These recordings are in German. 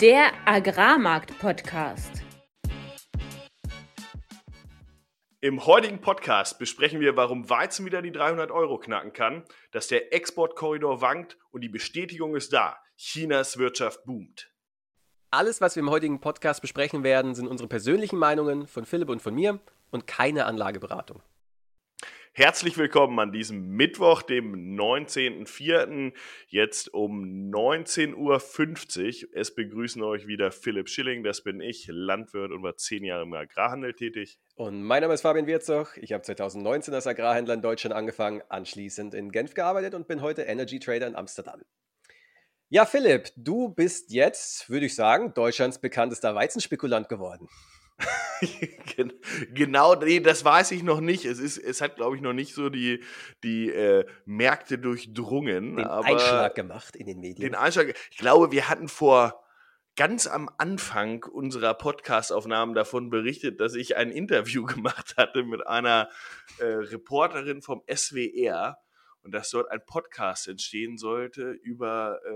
Der Agrarmarkt-Podcast. Im heutigen Podcast besprechen wir, warum Weizen wieder die 300 Euro knacken kann, dass der Exportkorridor wankt und die Bestätigung ist da. Chinas Wirtschaft boomt. Alles, was wir im heutigen Podcast besprechen werden, sind unsere persönlichen Meinungen von Philipp und von mir und keine Anlageberatung. Herzlich willkommen an diesem Mittwoch, dem 19.04. Jetzt um 19.50 Uhr. Es begrüßen euch wieder Philipp Schilling, das bin ich, Landwirt und war zehn Jahre im Agrarhandel tätig. Und mein Name ist Fabian Wirzoch. Ich habe 2019 als Agrarhändler in Deutschland angefangen, anschließend in Genf gearbeitet und bin heute Energy Trader in Amsterdam. Ja, Philipp, du bist jetzt, würde ich sagen, Deutschlands bekanntester Weizenspekulant geworden. Genau, nee, das weiß ich noch nicht. Es, ist, es hat, glaube ich, noch nicht so die, die äh, Märkte durchdrungen. Den Einschlag gemacht in den Medien. Den Einschlag. Ich glaube, wir hatten vor ganz am Anfang unserer Podcastaufnahmen davon berichtet, dass ich ein Interview gemacht hatte mit einer äh, Reporterin vom SWR und dass dort ein Podcast entstehen sollte über äh,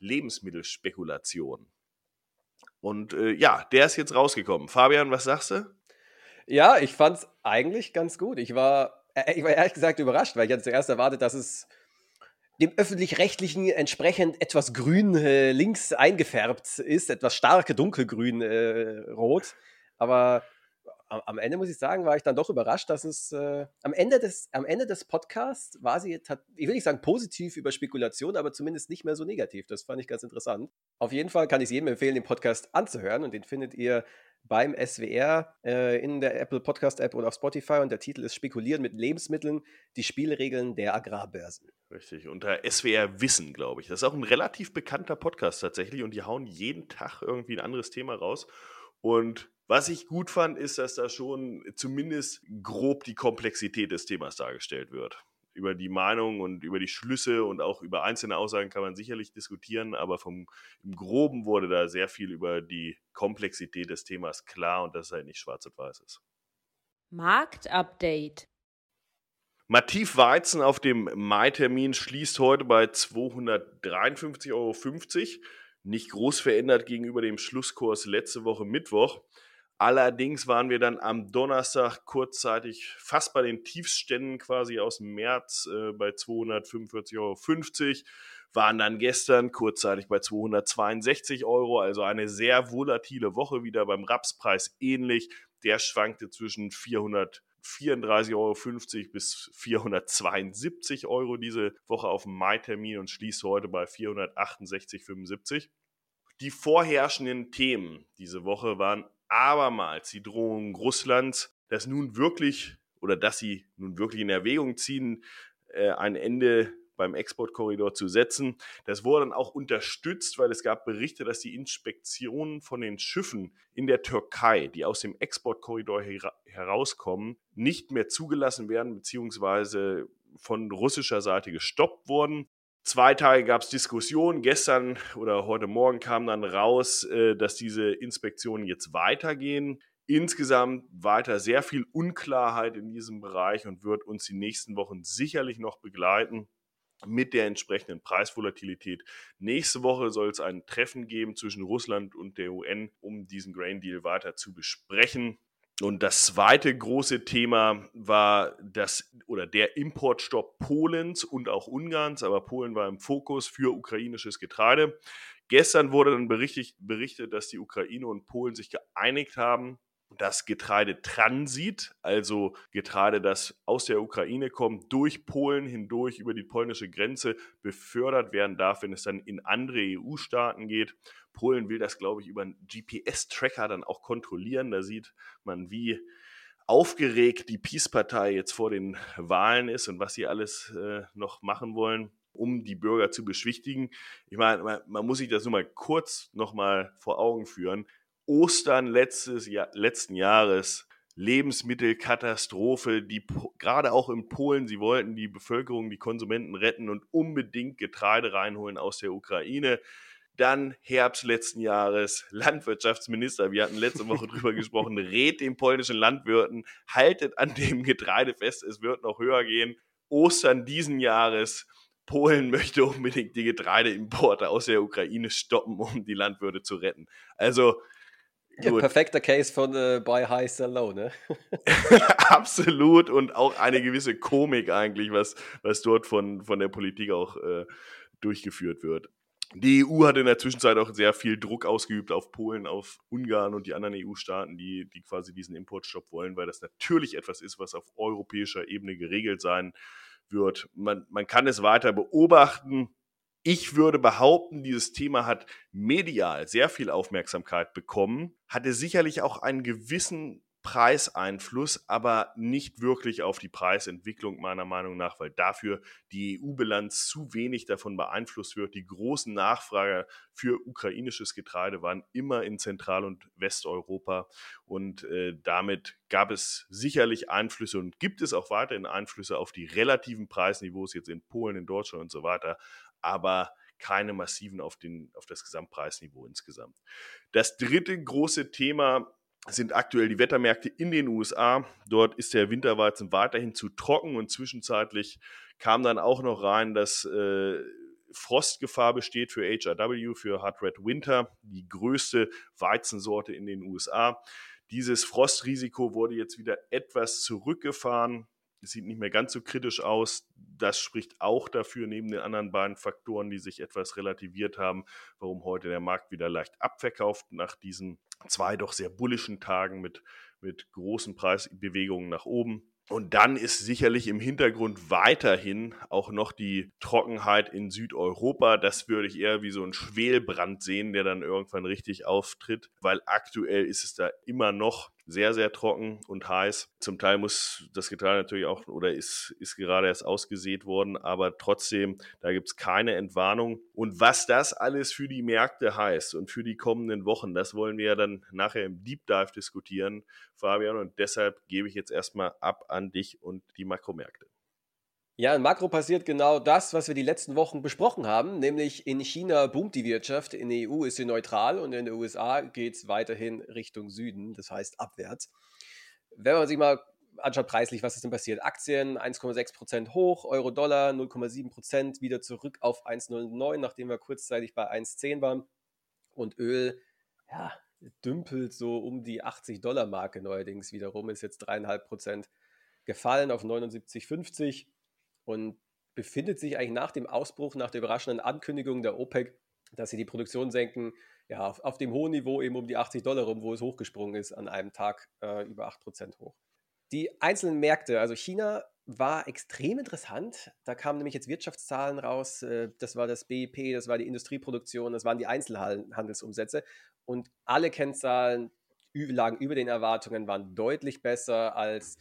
Lebensmittelspekulation. Und äh, ja, der ist jetzt rausgekommen. Fabian, was sagst du? Ja, ich fand es eigentlich ganz gut. Ich war, äh, ich war ehrlich gesagt überrascht, weil ich hatte zuerst erwartet, dass es dem öffentlich-rechtlichen entsprechend etwas grün äh, links eingefärbt ist, etwas starke dunkelgrün äh, rot. Aber am Ende muss ich sagen, war ich dann doch überrascht, dass es äh, am, Ende des, am Ende des Podcasts war sie, ich will nicht sagen positiv über Spekulation, aber zumindest nicht mehr so negativ. Das fand ich ganz interessant. Auf jeden Fall kann ich jedem empfehlen, den Podcast anzuhören und den findet ihr beim SWR äh, in der Apple Podcast App oder auf Spotify und der Titel ist Spekulieren mit Lebensmitteln, die Spielregeln der Agrarbörsen. Richtig, unter SWR Wissen, glaube ich. Das ist auch ein relativ bekannter Podcast tatsächlich und die hauen jeden Tag irgendwie ein anderes Thema raus. Und was ich gut fand, ist, dass da schon zumindest grob die Komplexität des Themas dargestellt wird. Über die Meinung und über die Schlüsse und auch über einzelne Aussagen kann man sicherlich diskutieren, aber vom, im Groben wurde da sehr viel über die Komplexität des Themas klar und dass es halt nicht schwarz und weiß ist. Marktupdate. Mativ Weizen auf dem Mai-Termin schließt heute bei 253,50 Euro. Nicht groß verändert gegenüber dem Schlusskurs letzte Woche Mittwoch. Allerdings waren wir dann am Donnerstag kurzzeitig fast bei den Tiefständen quasi aus dem März äh, bei 245,50 Euro, waren dann gestern kurzzeitig bei 262 Euro, also eine sehr volatile Woche wieder beim Rapspreis ähnlich. Der schwankte zwischen 434,50 Euro bis 472 Euro diese Woche auf dem Mai-Termin und schließt heute bei 468,75. Die vorherrschenden Themen diese Woche waren abermals die Drohung Russlands, dass nun wirklich oder dass sie nun wirklich in Erwägung ziehen, äh, ein Ende beim Exportkorridor zu setzen. Das wurde dann auch unterstützt, weil es gab Berichte, dass die Inspektionen von den Schiffen in der Türkei, die aus dem Exportkorridor her herauskommen, nicht mehr zugelassen werden, beziehungsweise von russischer Seite gestoppt wurden. Zwei Tage gab es Diskussionen. Gestern oder heute Morgen kam dann raus, äh, dass diese Inspektionen jetzt weitergehen. Insgesamt weiter sehr viel Unklarheit in diesem Bereich und wird uns die nächsten Wochen sicherlich noch begleiten mit der entsprechenden Preisvolatilität. Nächste Woche soll es ein Treffen geben zwischen Russland und der UN, um diesen Grain Deal weiter zu besprechen. Und das zweite große Thema war das oder der Importstopp Polens und auch Ungarns, aber Polen war im Fokus für ukrainisches Getreide. Gestern wurde dann berichtet, berichtet, dass die Ukraine und Polen sich geeinigt haben, dass Getreidetransit, also Getreide, das aus der Ukraine kommt, durch Polen hindurch über die polnische Grenze befördert werden darf, wenn es dann in andere EU-Staaten geht. Polen will das, glaube ich, über einen GPS-Tracker dann auch kontrollieren. Da sieht man, wie aufgeregt die Peace-Partei jetzt vor den Wahlen ist und was sie alles äh, noch machen wollen, um die Bürger zu beschwichtigen. Ich meine, man, man muss sich das nur mal kurz noch mal vor Augen führen. Ostern letztes Jahr, letzten Jahres Lebensmittelkatastrophe, die gerade auch in Polen, sie wollten die Bevölkerung, die Konsumenten retten und unbedingt Getreide reinholen aus der Ukraine. Dann Herbst letzten Jahres, Landwirtschaftsminister, wir hatten letzte Woche drüber gesprochen, rät den polnischen Landwirten, haltet an dem Getreide fest, es wird noch höher gehen. Ostern diesen Jahres, Polen möchte unbedingt die Getreideimporte aus der Ukraine stoppen, um die Landwirte zu retten. Also ja, perfekter Case von äh, Buy High, Sell Low, ne? Absolut und auch eine gewisse Komik eigentlich, was, was dort von, von der Politik auch äh, durchgeführt wird. Die EU hat in der Zwischenzeit auch sehr viel Druck ausgeübt auf Polen, auf Ungarn und die anderen EU-Staaten, die, die quasi diesen Importstopp wollen, weil das natürlich etwas ist, was auf europäischer Ebene geregelt sein wird. Man, man kann es weiter beobachten. Ich würde behaupten, dieses Thema hat medial sehr viel Aufmerksamkeit bekommen, hatte sicherlich auch einen gewissen Preiseinfluss, aber nicht wirklich auf die Preisentwicklung meiner Meinung nach, weil dafür die EU-Bilanz zu wenig davon beeinflusst wird. Die großen Nachfrager für ukrainisches Getreide waren immer in Zentral- und Westeuropa und äh, damit gab es sicherlich Einflüsse und gibt es auch weiterhin Einflüsse auf die relativen Preisniveaus jetzt in Polen, in Deutschland und so weiter, aber keine massiven auf, den, auf das Gesamtpreisniveau insgesamt. Das dritte große Thema sind aktuell die Wettermärkte in den USA. Dort ist der Winterweizen weiterhin zu trocken und zwischenzeitlich kam dann auch noch rein, dass äh, Frostgefahr besteht für HRW, für Hard Red Winter, die größte Weizensorte in den USA. Dieses Frostrisiko wurde jetzt wieder etwas zurückgefahren. Sieht nicht mehr ganz so kritisch aus. Das spricht auch dafür, neben den anderen beiden Faktoren, die sich etwas relativiert haben, warum heute der Markt wieder leicht abverkauft nach diesen zwei doch sehr bullischen Tagen mit, mit großen Preisbewegungen nach oben. Und dann ist sicherlich im Hintergrund weiterhin auch noch die Trockenheit in Südeuropa. Das würde ich eher wie so ein Schwelbrand sehen, der dann irgendwann richtig auftritt, weil aktuell ist es da immer noch sehr, sehr trocken und heiß. Zum Teil muss das Getreide natürlich auch oder ist, ist gerade erst ausgesät worden, aber trotzdem, da gibt es keine Entwarnung. Und was das alles für die Märkte heißt und für die kommenden Wochen, das wollen wir ja dann nachher im Deep Dive diskutieren, Fabian. Und deshalb gebe ich jetzt erstmal ab an dich und die Makromärkte. Ja, in Makro passiert genau das, was wir die letzten Wochen besprochen haben, nämlich in China boomt die Wirtschaft, in der EU ist sie neutral und in den USA geht es weiterhin Richtung Süden, das heißt abwärts. Wenn man sich mal anschaut preislich, was ist denn passiert? Aktien 1,6% hoch, Euro-Dollar 0,7% wieder zurück auf 1,09, nachdem wir kurzzeitig bei 1,10 waren. Und Öl, ja, dümpelt so um die 80-Dollar-Marke neuerdings wiederum, ist jetzt 3,5% gefallen auf 79,50 und befindet sich eigentlich nach dem Ausbruch, nach der überraschenden Ankündigung der OPEC, dass sie die Produktion senken, ja, auf, auf dem hohen Niveau eben um die 80 Dollar rum, wo es hochgesprungen ist, an einem Tag äh, über 8% hoch. Die einzelnen Märkte, also China war extrem interessant. Da kamen nämlich jetzt Wirtschaftszahlen raus. Äh, das war das BIP, das war die Industrieproduktion, das waren die Einzelhandelsumsätze. Und alle Kennzahlen lagen über den Erwartungen, waren deutlich besser als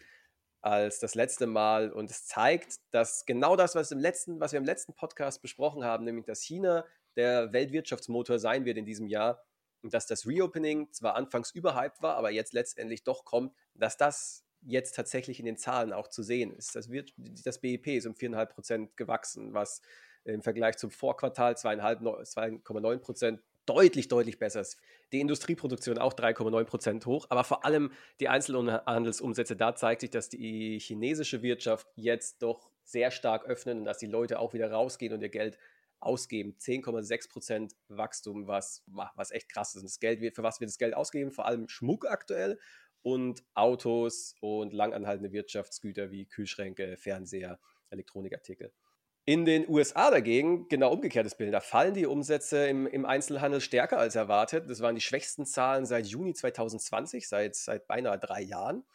als das letzte Mal. Und es zeigt, dass genau das, was, im letzten, was wir im letzten Podcast besprochen haben, nämlich dass China der Weltwirtschaftsmotor sein wird in diesem Jahr und dass das Reopening zwar anfangs überhyped war, aber jetzt letztendlich doch kommt, dass das jetzt tatsächlich in den Zahlen auch zu sehen ist. Das, wird, das BIP ist um 4,5 Prozent gewachsen, was im Vergleich zum Vorquartal 2,9 Prozent deutlich, deutlich besser ist. Die Industrieproduktion auch 3,9 Prozent hoch, aber vor allem die Einzelhandelsumsätze, da zeigt sich, dass die chinesische Wirtschaft jetzt doch sehr stark öffnet und dass die Leute auch wieder rausgehen und ihr Geld ausgeben. 10,6 Prozent Wachstum, was, was echt krass ist. Und das Geld, für was wir das Geld ausgeben? Vor allem Schmuck aktuell und Autos und langanhaltende Wirtschaftsgüter wie Kühlschränke, Fernseher, Elektronikartikel. In den USA dagegen genau umgekehrtes Bild. Da fallen die Umsätze im, im, Einzelhandel stärker als erwartet. Das waren die schwächsten Zahlen seit Juni 2020, seit, seit beinahe drei Jahren.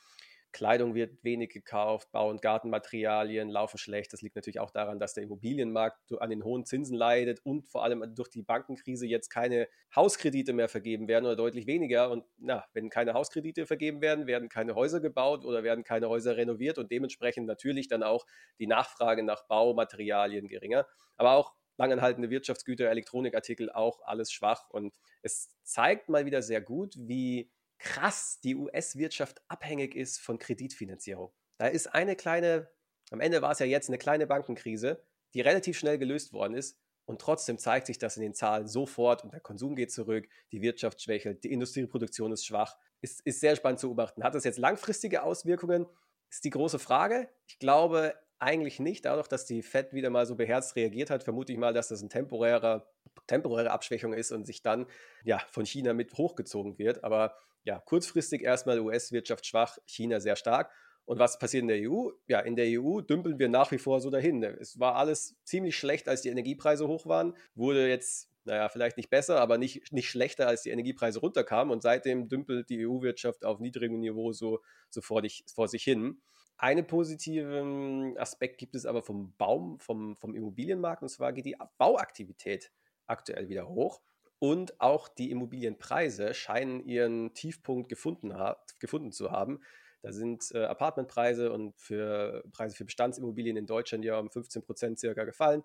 Kleidung wird wenig gekauft, Bau- und Gartenmaterialien laufen schlecht. Das liegt natürlich auch daran, dass der Immobilienmarkt an den hohen Zinsen leidet und vor allem durch die Bankenkrise jetzt keine Hauskredite mehr vergeben werden oder deutlich weniger. Und na, wenn keine Hauskredite vergeben werden, werden keine Häuser gebaut oder werden keine Häuser renoviert und dementsprechend natürlich dann auch die Nachfrage nach Baumaterialien geringer. Aber auch langanhaltende Wirtschaftsgüter, Elektronikartikel auch alles schwach. Und es zeigt mal wieder sehr gut, wie krass die US-Wirtschaft abhängig ist von Kreditfinanzierung. Da ist eine kleine, am Ende war es ja jetzt eine kleine Bankenkrise, die relativ schnell gelöst worden ist. Und trotzdem zeigt sich das in den Zahlen sofort und der Konsum geht zurück, die Wirtschaft schwächelt, die Industrieproduktion ist schwach. Ist, ist sehr spannend zu beobachten. Hat das jetzt langfristige Auswirkungen? Ist die große Frage. Ich glaube, eigentlich nicht. Dadurch, dass die Fed wieder mal so beherzt reagiert hat, vermute ich mal, dass das ein temporärer, temporäre Abschwächung ist und sich dann ja von China mit hochgezogen wird. Aber ja, kurzfristig erstmal US-Wirtschaft schwach, China sehr stark. Und was passiert in der EU? Ja, in der EU dümpeln wir nach wie vor so dahin. Es war alles ziemlich schlecht, als die Energiepreise hoch waren, wurde jetzt, naja, vielleicht nicht besser, aber nicht, nicht schlechter, als die Energiepreise runterkamen. Und seitdem dümpelt die EU-Wirtschaft auf niedrigem Niveau so, so vor, dich, vor sich hin. Einen positiven Aspekt gibt es aber vom Baum, vom, vom Immobilienmarkt, und zwar geht die Bauaktivität aktuell wieder hoch. Und auch die Immobilienpreise scheinen ihren Tiefpunkt gefunden, gefunden zu haben. Da sind äh, Apartmentpreise und für Preise für Bestandsimmobilien in Deutschland ja um 15 Prozent circa gefallen.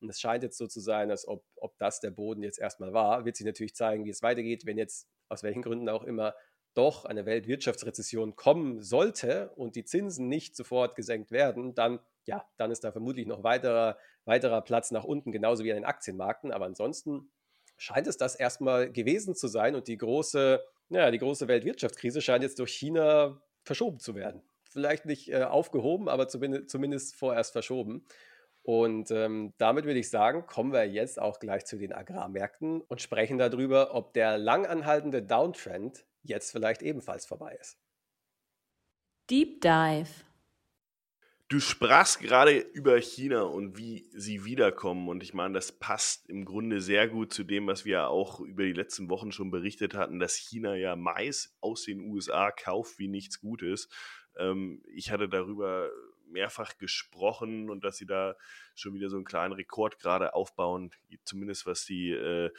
Und es scheint jetzt so zu sein, als ob, ob das der Boden jetzt erstmal war. Wird sich natürlich zeigen, wie es weitergeht, wenn jetzt aus welchen Gründen auch immer doch eine Weltwirtschaftsrezession kommen sollte und die Zinsen nicht sofort gesenkt werden, dann ja, dann ist da vermutlich noch weiterer, weiterer Platz nach unten, genauso wie an den Aktienmärkten. Aber ansonsten scheint es das erstmal gewesen zu sein und die große, ja, die große Weltwirtschaftskrise scheint jetzt durch China verschoben zu werden. Vielleicht nicht äh, aufgehoben, aber zumindest, zumindest vorerst verschoben. Und ähm, damit würde ich sagen, kommen wir jetzt auch gleich zu den Agrarmärkten und sprechen darüber, ob der langanhaltende Downtrend jetzt vielleicht ebenfalls vorbei ist. Deep Dive. Du sprachst gerade über China und wie sie wiederkommen. Und ich meine, das passt im Grunde sehr gut zu dem, was wir auch über die letzten Wochen schon berichtet hatten, dass China ja Mais aus den USA kauft wie nichts Gutes. Ähm, ich hatte darüber mehrfach gesprochen und dass sie da schon wieder so einen kleinen Rekord gerade aufbauen, zumindest was die äh,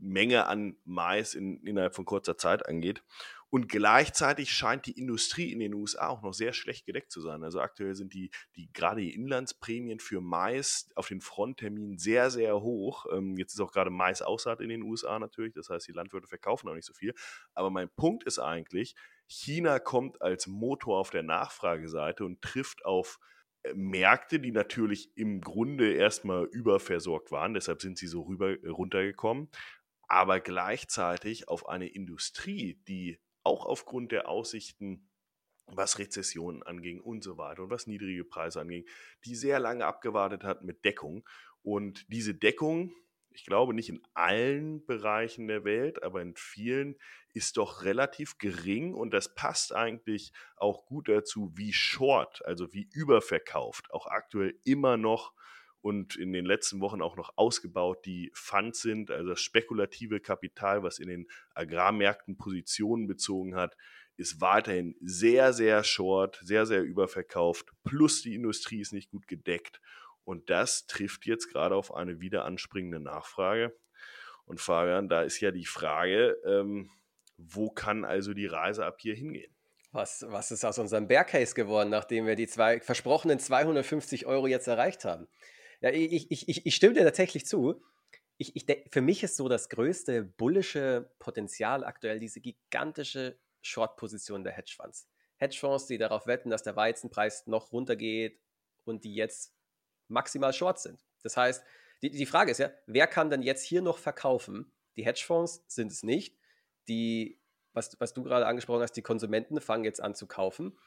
Menge an Mais in, innerhalb von kurzer Zeit angeht. Und gleichzeitig scheint die Industrie in den USA auch noch sehr schlecht gedeckt zu sein. Also aktuell sind die, die gerade die Inlandsprämien für Mais auf den Frontterminen sehr, sehr hoch. Ähm, jetzt ist auch gerade Mais Aussaat in den USA natürlich. Das heißt, die Landwirte verkaufen auch nicht so viel. Aber mein Punkt ist eigentlich, China kommt als Motor auf der Nachfrageseite und trifft auf äh, Märkte, die natürlich im Grunde erstmal überversorgt waren, deshalb sind sie so rüber, runtergekommen, aber gleichzeitig auf eine Industrie, die auch aufgrund der Aussichten, was Rezessionen anging und so weiter und was niedrige Preise anging, die sehr lange abgewartet hat mit Deckung. Und diese Deckung, ich glaube nicht in allen Bereichen der Welt, aber in vielen ist doch relativ gering und das passt eigentlich auch gut dazu, wie short, also wie überverkauft, auch aktuell immer noch und in den letzten Wochen auch noch ausgebaut, die Funds sind, also das spekulative Kapital, was in den Agrarmärkten Positionen bezogen hat, ist weiterhin sehr, sehr short, sehr, sehr überverkauft, plus die Industrie ist nicht gut gedeckt. Und das trifft jetzt gerade auf eine wieder anspringende Nachfrage. Und Fabian, da ist ja die Frage, ähm, wo kann also die Reise ab hier hingehen? Was, was ist aus unserem Bear Case geworden, nachdem wir die zwei versprochenen 250 Euro jetzt erreicht haben? Ja, ich, ich, ich, ich stimme dir tatsächlich zu. Ich, ich, für mich ist so das größte bullische Potenzial aktuell diese gigantische Short-Position der Hedgefonds. Hedgefonds, die darauf wetten, dass der Weizenpreis noch runtergeht und die jetzt maximal short sind. Das heißt, die, die Frage ist ja, wer kann denn jetzt hier noch verkaufen? Die Hedgefonds sind es nicht. Die, was, was du gerade angesprochen hast, die Konsumenten fangen jetzt an zu kaufen.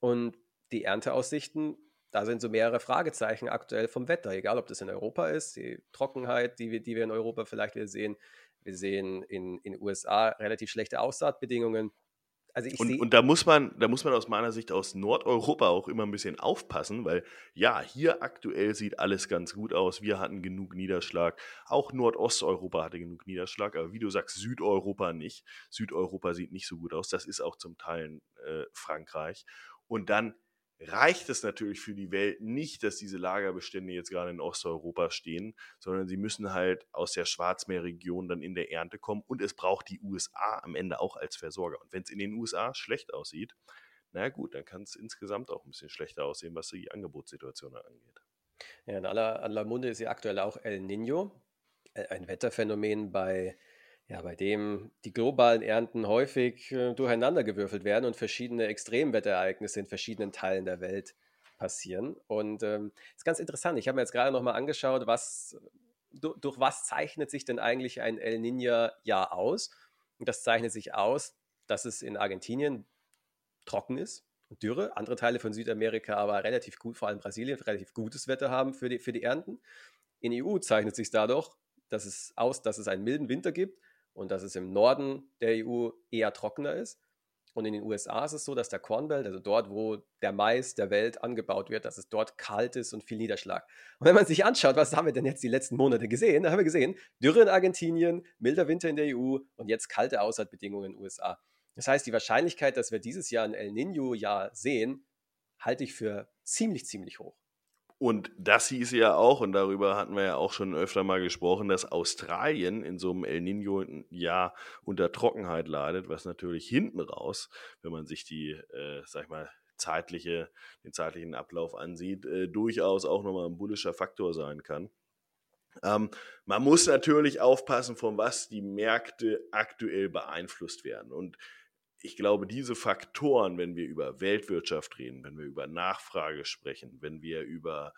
Und die Ernteaussichten da sind so mehrere Fragezeichen aktuell vom Wetter, egal ob das in Europa ist, die Trockenheit, die wir, die wir in Europa vielleicht wieder sehen. Wir sehen in den USA relativ schlechte Aussaatbedingungen. Also und, und, da muss man, da muss man aus meiner Sicht aus Nordeuropa auch immer ein bisschen aufpassen, weil ja, hier aktuell sieht alles ganz gut aus. Wir hatten genug Niederschlag. Auch Nordosteuropa hatte genug Niederschlag, aber wie du sagst, Südeuropa nicht. Südeuropa sieht nicht so gut aus. Das ist auch zum Teil äh, Frankreich. Und dann reicht es natürlich für die Welt nicht, dass diese Lagerbestände jetzt gerade in Osteuropa stehen, sondern sie müssen halt aus der Schwarzmeerregion dann in der Ernte kommen und es braucht die USA am Ende auch als Versorger. Und wenn es in den USA schlecht aussieht, na gut, dann kann es insgesamt auch ein bisschen schlechter aussehen, was die Angebotssituation angeht. Ja, in aller, aller Munde ist ja aktuell auch El Nino, äh, ein Wetterphänomen bei ja, bei dem die globalen Ernten häufig äh, durcheinandergewürfelt werden und verschiedene Extremwetterereignisse in verschiedenen Teilen der Welt passieren. Und ähm, ist ganz interessant. Ich habe mir jetzt gerade nochmal angeschaut, was, durch, durch was zeichnet sich denn eigentlich ein El Niño-Jahr aus? Und das zeichnet sich aus, dass es in Argentinien trocken ist Dürre. Andere Teile von Südamerika aber relativ gut, vor allem Brasilien, relativ gutes Wetter haben für die, für die Ernten. In EU zeichnet sich dadurch dass es aus, dass es einen milden Winter gibt und dass es im Norden der EU eher trockener ist. Und in den USA ist es so, dass der Corn Belt, also dort, wo der Mais der Welt angebaut wird, dass es dort kalt ist und viel Niederschlag. Und wenn man sich anschaut, was haben wir denn jetzt die letzten Monate gesehen, dann haben wir gesehen, Dürre in Argentinien, milder Winter in der EU und jetzt kalte Aussaatbedingungen in den USA. Das heißt, die Wahrscheinlichkeit, dass wir dieses Jahr ein El Nino-Jahr sehen, halte ich für ziemlich, ziemlich hoch. Und das hieß ja auch, und darüber hatten wir ja auch schon öfter mal gesprochen, dass Australien in so einem El Nino-Jahr unter Trockenheit leidet, was natürlich hinten raus, wenn man sich die, äh, sag ich mal, zeitliche, den zeitlichen Ablauf ansieht, äh, durchaus auch nochmal ein bullischer Faktor sein kann. Ähm, man muss natürlich aufpassen, von was die Märkte aktuell beeinflusst werden. Und ich glaube, diese Faktoren, wenn wir über Weltwirtschaft reden, wenn wir über Nachfrage sprechen, wenn wir über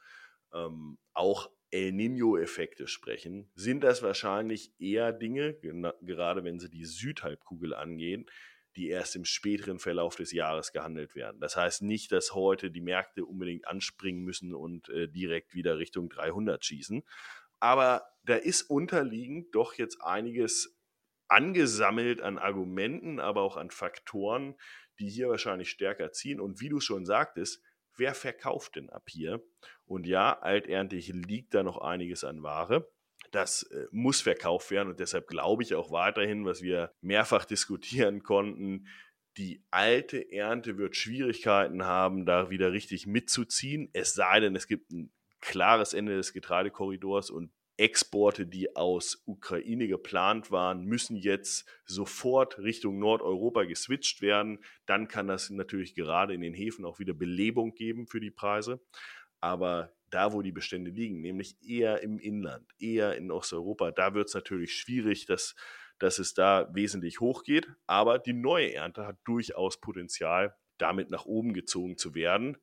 ähm, auch El Nino-Effekte sprechen, sind das wahrscheinlich eher Dinge, gerade wenn sie die Südhalbkugel angehen, die erst im späteren Verlauf des Jahres gehandelt werden. Das heißt nicht, dass heute die Märkte unbedingt anspringen müssen und äh, direkt wieder Richtung 300 schießen. Aber da ist unterliegend doch jetzt einiges angesammelt an Argumenten, aber auch an Faktoren, die hier wahrscheinlich stärker ziehen. Und wie du schon sagtest, wer verkauft denn ab hier? Und ja, alterntlich liegt da noch einiges an Ware. Das äh, muss verkauft werden und deshalb glaube ich auch weiterhin, was wir mehrfach diskutieren konnten, die alte Ernte wird Schwierigkeiten haben, da wieder richtig mitzuziehen. Es sei denn, es gibt ein klares Ende des Getreidekorridors und Exporte, die aus Ukraine geplant waren, müssen jetzt sofort Richtung Nordeuropa geswitcht werden. Dann kann das natürlich gerade in den Häfen auch wieder Belebung geben für die Preise. Aber da, wo die Bestände liegen, nämlich eher im Inland, eher in Osteuropa, da wird es natürlich schwierig, dass, dass es da wesentlich hochgeht. Aber die neue Ernte hat durchaus Potenzial, damit nach oben gezogen zu werden.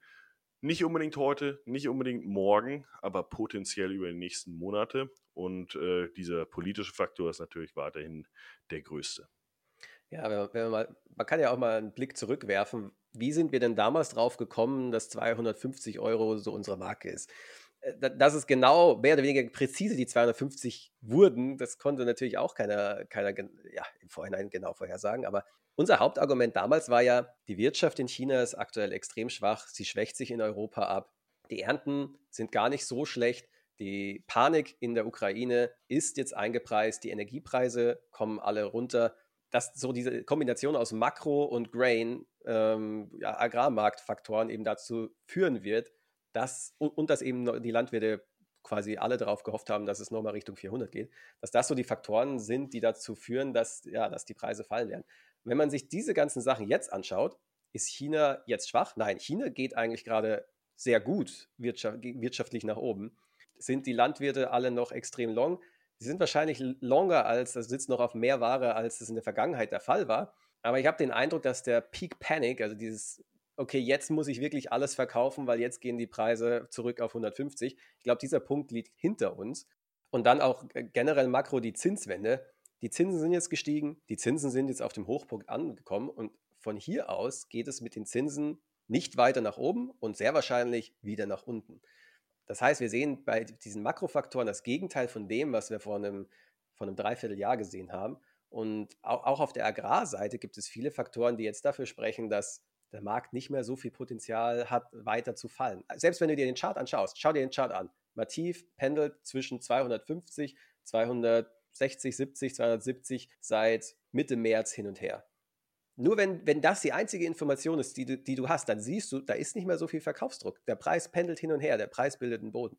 Nicht unbedingt heute, nicht unbedingt morgen, aber potenziell über die nächsten Monate. Und äh, dieser politische Faktor ist natürlich weiterhin der größte. Ja, wenn man, wenn man, mal, man kann ja auch mal einen Blick zurückwerfen. Wie sind wir denn damals drauf gekommen, dass 250 Euro so unsere Marke ist? Äh, dass es genau mehr oder weniger präzise die 250 wurden, das konnte natürlich auch keiner, keiner ja, im Vorhinein genau vorhersagen. Aber unser Hauptargument damals war ja, die Wirtschaft in China ist aktuell extrem schwach, sie schwächt sich in Europa ab, die Ernten sind gar nicht so schlecht, die Panik in der Ukraine ist jetzt eingepreist, die Energiepreise kommen alle runter. Dass so diese Kombination aus Makro- und Grain, ähm, ja, Agrarmarktfaktoren eben dazu führen wird, dass und, und dass eben die Landwirte quasi alle darauf gehofft haben, dass es nochmal Richtung 400 geht, dass das so die Faktoren sind, die dazu führen, dass, ja, dass die Preise fallen werden. Wenn man sich diese ganzen Sachen jetzt anschaut, ist China jetzt schwach? Nein, China geht eigentlich gerade sehr gut wirtschaftlich nach oben. Sind die Landwirte alle noch extrem long? Sie sind wahrscheinlich longer als, das sitzt noch auf mehr Ware, als es in der Vergangenheit der Fall war. Aber ich habe den Eindruck, dass der Peak Panic, also dieses, okay, jetzt muss ich wirklich alles verkaufen, weil jetzt gehen die Preise zurück auf 150. Ich glaube, dieser Punkt liegt hinter uns. Und dann auch generell Makro die Zinswende die Zinsen sind jetzt gestiegen, die Zinsen sind jetzt auf dem Hochpunkt angekommen und von hier aus geht es mit den Zinsen nicht weiter nach oben und sehr wahrscheinlich wieder nach unten. Das heißt, wir sehen bei diesen Makrofaktoren das Gegenteil von dem, was wir vor einem, vor einem Dreivierteljahr gesehen haben. Und auch, auf der Agrarseite gibt es viele Faktoren, die jetzt dafür sprechen, dass der Markt nicht mehr so viel Potenzial hat, weiter zu fallen. Selbst wenn du dir den Chart anschaust, schau dir den Chart an. Mativ pendelt zwischen 250, 200 60, 70, 270 seit Mitte März hin und her. Nur wenn, wenn das die einzige Information ist, die du, die du hast, dann siehst du, da ist nicht mehr so viel Verkaufsdruck. Der Preis pendelt hin und her, der Preis bildet einen Boden.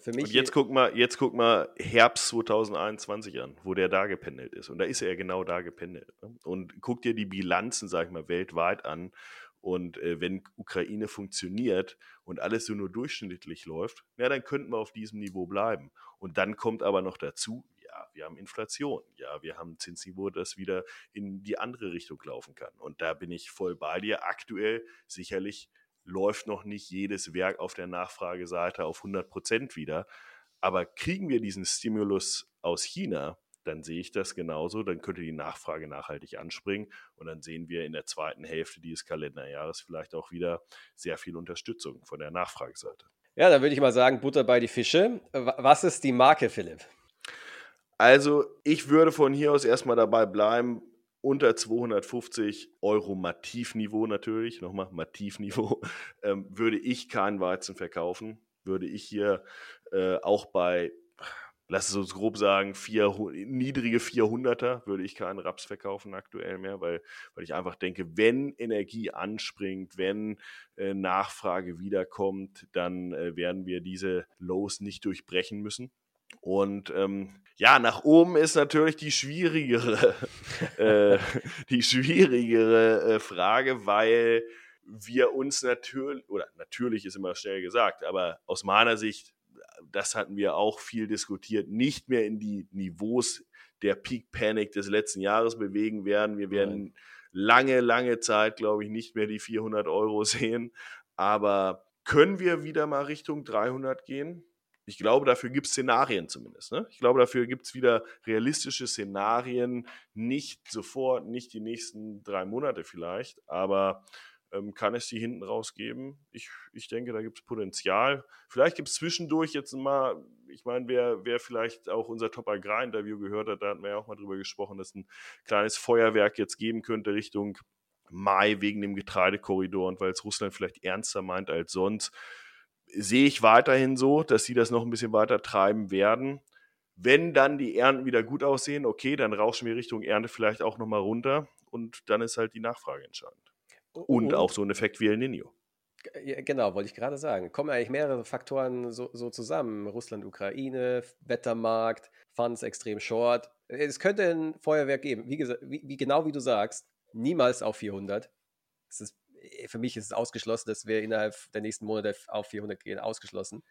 Für mich und jetzt guck mal, jetzt guck mal Herbst 2021 an, wo der da gependelt ist. Und da ist er genau da gependelt. Ne? Und guck dir die Bilanzen, sag ich mal, weltweit an. Und äh, wenn Ukraine funktioniert und alles so nur durchschnittlich läuft, ja, dann könnten wir auf diesem Niveau bleiben. Und dann kommt aber noch dazu, wir haben Inflation, ja, wir haben Zinsniveau, das wieder in die andere Richtung laufen kann. Und da bin ich voll bei dir. Aktuell sicherlich läuft noch nicht jedes Werk auf der Nachfrageseite auf 100 Prozent wieder. Aber kriegen wir diesen Stimulus aus China, dann sehe ich das genauso. Dann könnte die Nachfrage nachhaltig anspringen und dann sehen wir in der zweiten Hälfte dieses Kalenderjahres vielleicht auch wieder sehr viel Unterstützung von der Nachfrageseite. Ja, dann würde ich mal sagen, Butter bei die Fische. Was ist die Marke, Philipp? Also, ich würde von hier aus erstmal dabei bleiben, unter 250 Euro Mativniveau natürlich, nochmal Mativniveau, ähm, würde ich keinen Weizen verkaufen. Würde ich hier äh, auch bei, lass es uns grob sagen, vier, niedrige 400er, würde ich keinen Raps verkaufen aktuell mehr, weil, weil ich einfach denke, wenn Energie anspringt, wenn äh, Nachfrage wiederkommt, dann äh, werden wir diese Lows nicht durchbrechen müssen. Und ähm, ja, nach oben ist natürlich die schwierigere, äh, die schwierigere äh, Frage, weil wir uns natürlich, oder natürlich ist immer schnell gesagt, aber aus meiner Sicht, das hatten wir auch viel diskutiert, nicht mehr in die Niveaus der Peak Panic des letzten Jahres bewegen werden. Wir werden Nein. lange, lange Zeit, glaube ich, nicht mehr die 400 Euro sehen. Aber können wir wieder mal Richtung 300 gehen? Ich glaube, dafür gibt es Szenarien zumindest. Ne? Ich glaube, dafür gibt es wieder realistische Szenarien. Nicht sofort, nicht die nächsten drei Monate vielleicht, aber ähm, kann es die hinten raus geben? Ich, ich denke, da gibt es Potenzial. Vielleicht gibt es zwischendurch jetzt mal, ich meine, wer, wer vielleicht auch unser Top Agrar-Interview gehört hat, da hatten wir ja auch mal drüber gesprochen, dass ein kleines Feuerwerk jetzt geben könnte Richtung Mai wegen dem Getreidekorridor und weil es Russland vielleicht ernster meint als sonst sehe ich weiterhin so, dass sie das noch ein bisschen weiter treiben werden. Wenn dann die Ernten wieder gut aussehen, okay, dann rauschen wir Richtung Ernte vielleicht auch nochmal runter und dann ist halt die Nachfrage entscheidend. Und, und auch so ein Effekt wie El Nino. Genau, wollte ich gerade sagen. Kommen eigentlich mehrere Faktoren so, so zusammen. Russland, Ukraine, Wettermarkt, Funds extrem short. Es könnte ein Feuerwerk geben. Wie, wie, genau wie du sagst, niemals auf 400. Es ist für mich ist es ausgeschlossen, dass wir innerhalb der nächsten Monate auf 400 gehen, ausgeschlossen.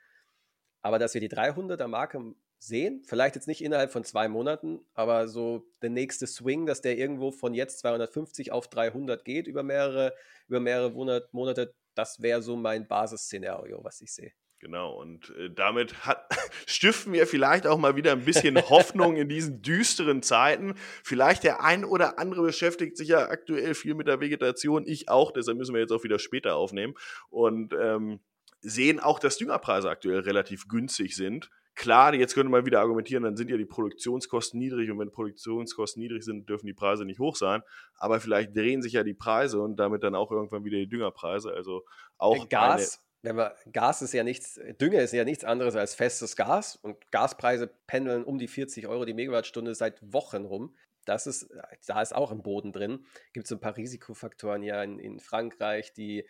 Aber dass wir die 300er Marke sehen, vielleicht jetzt nicht innerhalb von zwei Monaten, aber so der nächste Swing, dass der irgendwo von jetzt 250 auf 300 geht über mehrere, über mehrere Monate, das wäre so mein Basisszenario, was ich sehe. Genau, und äh, damit hat, stiften wir vielleicht auch mal wieder ein bisschen Hoffnung in diesen düsteren Zeiten. Vielleicht der ein oder andere beschäftigt sich ja aktuell viel mit der Vegetation, ich auch, deshalb müssen wir jetzt auch wieder später aufnehmen und ähm, sehen auch, dass Düngerpreise aktuell relativ günstig sind. Klar, jetzt könnte man wieder argumentieren, dann sind ja die Produktionskosten niedrig und wenn Produktionskosten niedrig sind, dürfen die Preise nicht hoch sein. Aber vielleicht drehen sich ja die Preise und damit dann auch irgendwann wieder die Düngerpreise. Also auch Gas wenn wir, Gas ist ja nichts, Dünger ist ja nichts anderes als festes Gas und Gaspreise pendeln um die 40 Euro die Megawattstunde seit Wochen rum. Das ist, da ist auch im Boden drin. Gibt es ein paar Risikofaktoren ja in, in Frankreich, die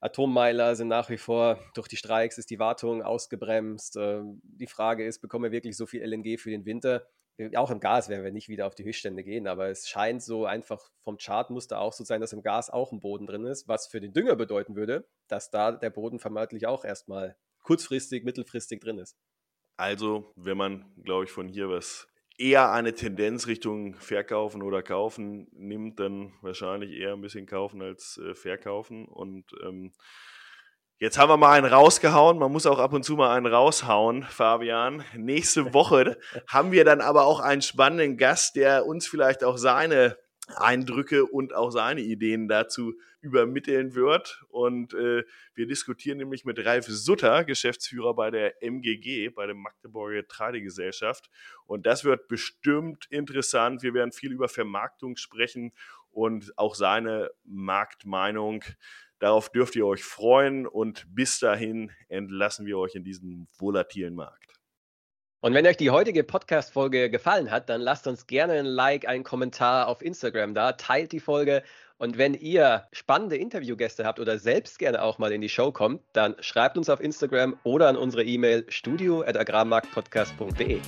Atommeiler sind nach wie vor durch die Streiks ist die Wartung ausgebremst. Ähm, die Frage ist, bekommen wir wirklich so viel LNG für den Winter? Auch im Gas werden wir nicht wieder auf die Höchststände gehen, aber es scheint so einfach vom Chartmuster auch so sein, dass im Gas auch ein Boden drin ist, was für den Dünger bedeuten würde, dass da der Boden vermeintlich auch erstmal kurzfristig, mittelfristig drin ist. Also, wenn man, glaube ich, von hier was eher eine Tendenz Richtung Verkaufen oder Kaufen nimmt, dann wahrscheinlich eher ein bisschen kaufen als äh, verkaufen und ähm, Jetzt haben wir mal einen rausgehauen. Man muss auch ab und zu mal einen raushauen, Fabian. Nächste Woche haben wir dann aber auch einen spannenden Gast, der uns vielleicht auch seine Eindrücke und auch seine Ideen dazu übermitteln wird. Und äh, wir diskutieren nämlich mit Ralf Sutter, Geschäftsführer bei der MGG, bei der Magdeburger Getreidegesellschaft. Und das wird bestimmt interessant. Wir werden viel über Vermarktung sprechen und auch seine Marktmeinung Darauf dürft ihr euch freuen und bis dahin entlassen wir euch in diesen volatilen Markt. Und wenn euch die heutige Podcast-Folge gefallen hat, dann lasst uns gerne ein Like, einen Kommentar auf Instagram da, teilt die Folge. Und wenn ihr spannende Interviewgäste habt oder selbst gerne auch mal in die Show kommt, dann schreibt uns auf Instagram oder an unsere E-Mail studio.agrarmarktpodcast.de.